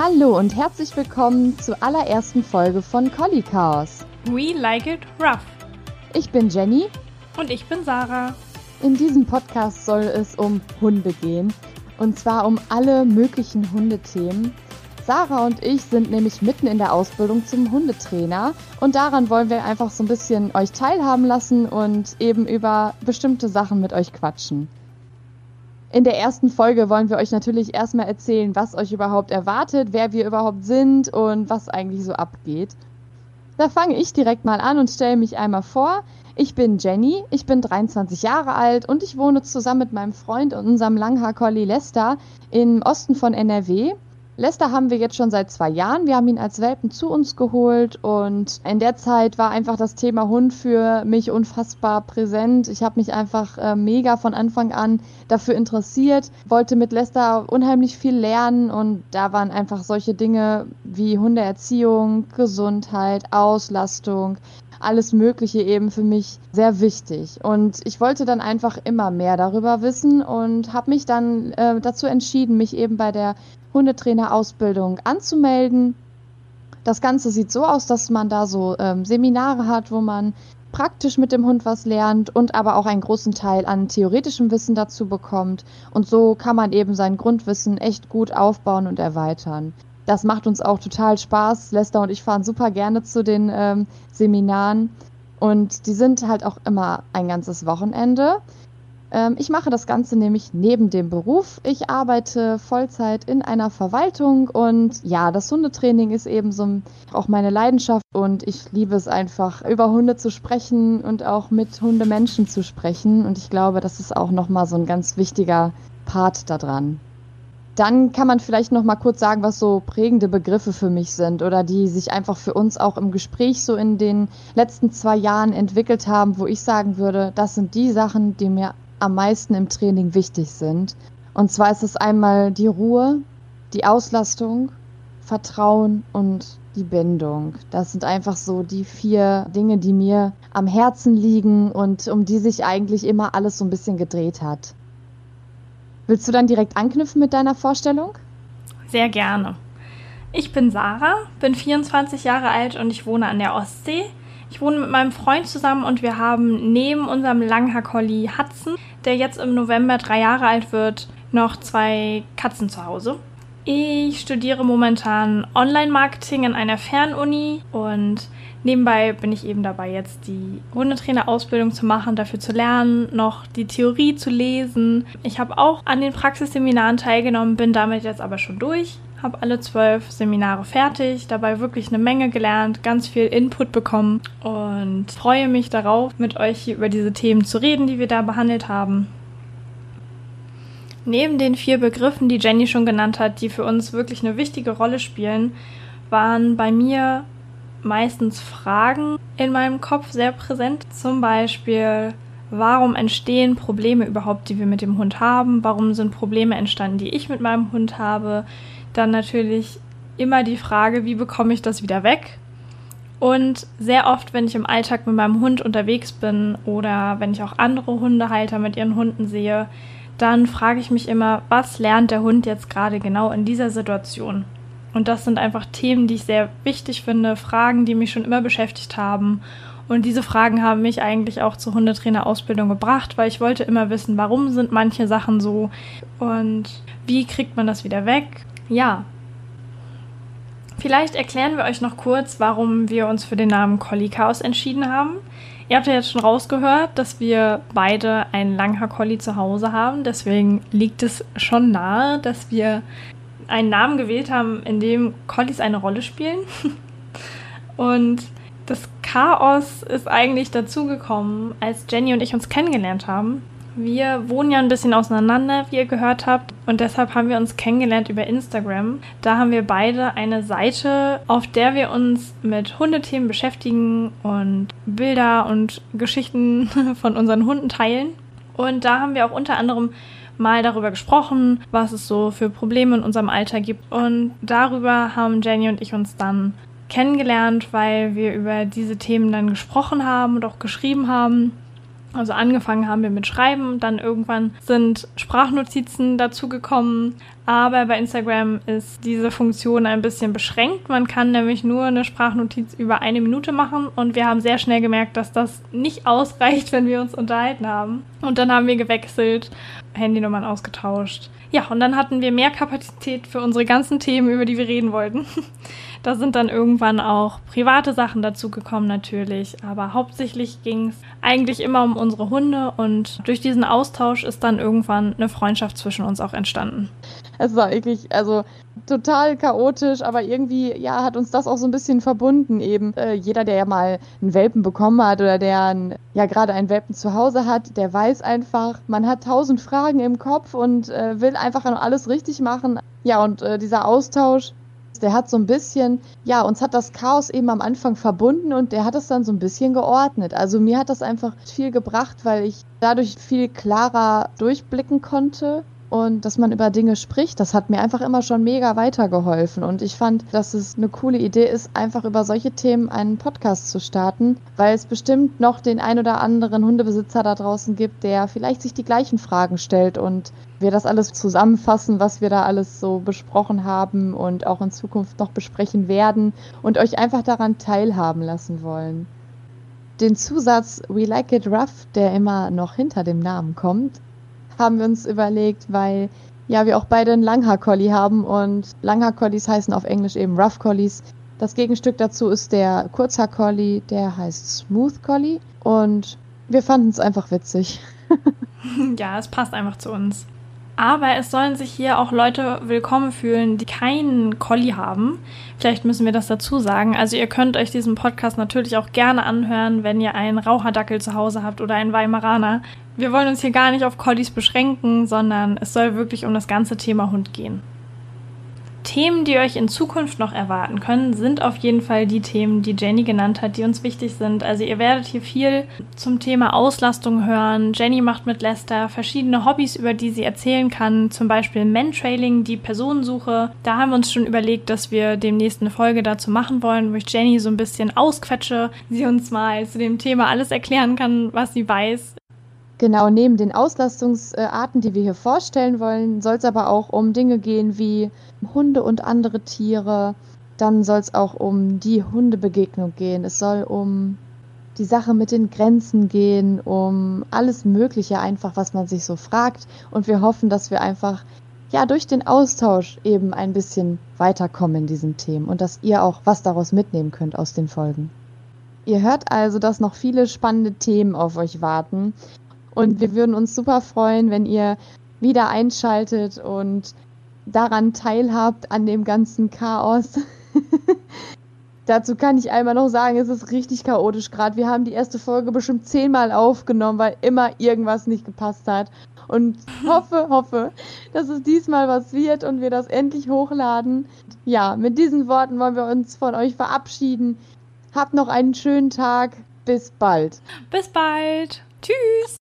Hallo und herzlich willkommen zur allerersten Folge von Collie Chaos. We like it rough. Ich bin Jenny. Und ich bin Sarah. In diesem Podcast soll es um Hunde gehen. Und zwar um alle möglichen Hundethemen. Sarah und ich sind nämlich mitten in der Ausbildung zum Hundetrainer und daran wollen wir einfach so ein bisschen euch teilhaben lassen und eben über bestimmte Sachen mit euch quatschen. In der ersten Folge wollen wir euch natürlich erstmal erzählen, was euch überhaupt erwartet, wer wir überhaupt sind und was eigentlich so abgeht. Da fange ich direkt mal an und stelle mich einmal vor. Ich bin Jenny, ich bin 23 Jahre alt und ich wohne zusammen mit meinem Freund und unserem Langhaar-Collie Lester im Osten von NRW. Lester haben wir jetzt schon seit zwei Jahren. Wir haben ihn als Welpen zu uns geholt und in der Zeit war einfach das Thema Hund für mich unfassbar präsent. Ich habe mich einfach äh, mega von Anfang an dafür interessiert, wollte mit Lester unheimlich viel lernen und da waren einfach solche Dinge wie Hundeerziehung, Gesundheit, Auslastung, alles Mögliche eben für mich sehr wichtig. Und ich wollte dann einfach immer mehr darüber wissen und habe mich dann äh, dazu entschieden, mich eben bei der Hundetrainerausbildung anzumelden. Das Ganze sieht so aus, dass man da so ähm, Seminare hat, wo man praktisch mit dem Hund was lernt und aber auch einen großen Teil an theoretischem Wissen dazu bekommt. Und so kann man eben sein Grundwissen echt gut aufbauen und erweitern. Das macht uns auch total Spaß. Lester und ich fahren super gerne zu den ähm, Seminaren. Und die sind halt auch immer ein ganzes Wochenende. Ähm, ich mache das Ganze nämlich neben dem Beruf. Ich arbeite Vollzeit in einer Verwaltung und ja, das Hundetraining ist eben so auch meine Leidenschaft und ich liebe es einfach, über Hunde zu sprechen und auch mit Hundemenschen zu sprechen. Und ich glaube, das ist auch nochmal so ein ganz wichtiger Part daran. Dann kann man vielleicht noch mal kurz sagen, was so prägende Begriffe für mich sind oder die sich einfach für uns auch im Gespräch so in den letzten zwei Jahren entwickelt haben, wo ich sagen würde, das sind die Sachen, die mir am meisten im Training wichtig sind. Und zwar ist es einmal die Ruhe, die Auslastung, Vertrauen und die Bindung. Das sind einfach so die vier Dinge, die mir am Herzen liegen und um die sich eigentlich immer alles so ein bisschen gedreht hat. Willst du dann direkt anknüpfen mit deiner Vorstellung? Sehr gerne. Ich bin Sarah, bin 24 Jahre alt und ich wohne an der Ostsee. Ich wohne mit meinem Freund zusammen und wir haben neben unserem Langhaar-Collie Hudson, der jetzt im November drei Jahre alt wird, noch zwei Katzen zu Hause. Ich studiere momentan Online-Marketing in einer Fernuni und nebenbei bin ich eben dabei, jetzt die Hundetrainer-Ausbildung zu machen, dafür zu lernen, noch die Theorie zu lesen. Ich habe auch an den Praxisseminaren teilgenommen, bin damit jetzt aber schon durch habe alle zwölf Seminare fertig, dabei wirklich eine Menge gelernt, ganz viel Input bekommen und freue mich darauf, mit euch hier über diese Themen zu reden, die wir da behandelt haben. Neben den vier Begriffen, die Jenny schon genannt hat, die für uns wirklich eine wichtige Rolle spielen, waren bei mir meistens Fragen in meinem Kopf sehr präsent. Zum Beispiel, warum entstehen Probleme überhaupt, die wir mit dem Hund haben? Warum sind Probleme entstanden, die ich mit meinem Hund habe? dann natürlich immer die Frage, wie bekomme ich das wieder weg? Und sehr oft, wenn ich im Alltag mit meinem Hund unterwegs bin oder wenn ich auch andere Hundehalter mit ihren Hunden sehe, dann frage ich mich immer, was lernt der Hund jetzt gerade genau in dieser Situation? Und das sind einfach Themen, die ich sehr wichtig finde, Fragen, die mich schon immer beschäftigt haben. Und diese Fragen haben mich eigentlich auch zur Hundetrainerausbildung gebracht, weil ich wollte immer wissen, warum sind manche Sachen so und wie kriegt man das wieder weg? Ja. Vielleicht erklären wir euch noch kurz, warum wir uns für den Namen Collie Chaos entschieden haben. Ihr habt ja jetzt schon rausgehört, dass wir beide einen Langhaar-Collie zu Hause haben. Deswegen liegt es schon nahe, dass wir einen Namen gewählt haben, in dem Collies eine Rolle spielen. Und das Chaos ist eigentlich dazugekommen, als Jenny und ich uns kennengelernt haben. Wir wohnen ja ein bisschen auseinander, wie ihr gehört habt. Und deshalb haben wir uns kennengelernt über Instagram. Da haben wir beide eine Seite, auf der wir uns mit Hundethemen beschäftigen und Bilder und Geschichten von unseren Hunden teilen. Und da haben wir auch unter anderem mal darüber gesprochen, was es so für Probleme in unserem Alter gibt. Und darüber haben Jenny und ich uns dann kennengelernt, weil wir über diese Themen dann gesprochen haben und auch geschrieben haben. Also angefangen haben wir mit Schreiben, dann irgendwann sind Sprachnotizen dazugekommen, Aber bei Instagram ist diese Funktion ein bisschen beschränkt. Man kann nämlich nur eine Sprachnotiz über eine Minute machen und wir haben sehr schnell gemerkt, dass das nicht ausreicht, wenn wir uns unterhalten haben. Und dann haben wir gewechselt, Handynummern ausgetauscht. Ja, und dann hatten wir mehr Kapazität für unsere ganzen Themen, über die wir reden wollten. Da sind dann irgendwann auch private Sachen dazugekommen natürlich, aber hauptsächlich ging es eigentlich immer um unsere Hunde und durch diesen Austausch ist dann irgendwann eine Freundschaft zwischen uns auch entstanden. Es war wirklich, also total chaotisch, aber irgendwie, ja, hat uns das auch so ein bisschen verbunden eben. Äh, jeder, der ja mal einen Welpen bekommen hat oder der ein, ja gerade einen Welpen zu Hause hat, der weiß einfach, man hat tausend Fragen im Kopf und äh, will einfach alles richtig machen. Ja, und äh, dieser Austausch, der hat so ein bisschen, ja, uns hat das Chaos eben am Anfang verbunden und der hat es dann so ein bisschen geordnet. Also mir hat das einfach viel gebracht, weil ich dadurch viel klarer durchblicken konnte und dass man über Dinge spricht, das hat mir einfach immer schon mega weitergeholfen. Und ich fand, dass es eine coole Idee ist, einfach über solche Themen einen Podcast zu starten, weil es bestimmt noch den ein oder anderen Hundebesitzer da draußen gibt, der vielleicht sich die gleichen Fragen stellt und wir das alles zusammenfassen, was wir da alles so besprochen haben und auch in Zukunft noch besprechen werden und euch einfach daran teilhaben lassen wollen. Den Zusatz We Like It Rough, der immer noch hinter dem Namen kommt, haben wir uns überlegt, weil ja wir auch beide einen Langhaar-Collie haben und Langhaar-Collies heißen auf Englisch eben Rough Collies. Das Gegenstück dazu ist der Kurzhaar-Collie, der heißt Smooth Collie und wir fanden es einfach witzig. ja, es passt einfach zu uns. Aber es sollen sich hier auch Leute willkommen fühlen, die keinen Collie haben. Vielleicht müssen wir das dazu sagen. Also ihr könnt euch diesen Podcast natürlich auch gerne anhören, wenn ihr einen Raucherdackel zu Hause habt oder einen Weimaraner. Wir wollen uns hier gar nicht auf Collies beschränken, sondern es soll wirklich um das ganze Thema Hund gehen. Themen, die euch in Zukunft noch erwarten können, sind auf jeden Fall die Themen, die Jenny genannt hat, die uns wichtig sind. Also ihr werdet hier viel zum Thema Auslastung hören. Jenny macht mit Lester verschiedene Hobbys, über die sie erzählen kann. Zum Beispiel Mantrailing, die Personensuche. Da haben wir uns schon überlegt, dass wir demnächst eine Folge dazu machen wollen, wo ich Jenny so ein bisschen ausquetsche, sie uns mal zu dem Thema alles erklären kann, was sie weiß. Genau, neben den Auslastungsarten, die wir hier vorstellen wollen, soll es aber auch um Dinge gehen wie Hunde und andere Tiere. Dann soll es auch um die Hundebegegnung gehen. Es soll um die Sache mit den Grenzen gehen, um alles Mögliche einfach, was man sich so fragt. Und wir hoffen, dass wir einfach ja durch den Austausch eben ein bisschen weiterkommen in diesen Themen und dass ihr auch was daraus mitnehmen könnt aus den Folgen. Ihr hört also, dass noch viele spannende Themen auf euch warten. Und wir würden uns super freuen, wenn ihr wieder einschaltet und daran teilhabt an dem ganzen Chaos. Dazu kann ich einmal noch sagen, es ist richtig chaotisch gerade. Wir haben die erste Folge bestimmt zehnmal aufgenommen, weil immer irgendwas nicht gepasst hat. Und hoffe, hoffe, dass es diesmal was wird und wir das endlich hochladen. Ja, mit diesen Worten wollen wir uns von euch verabschieden. Habt noch einen schönen Tag. Bis bald. Bis bald. Tschüss.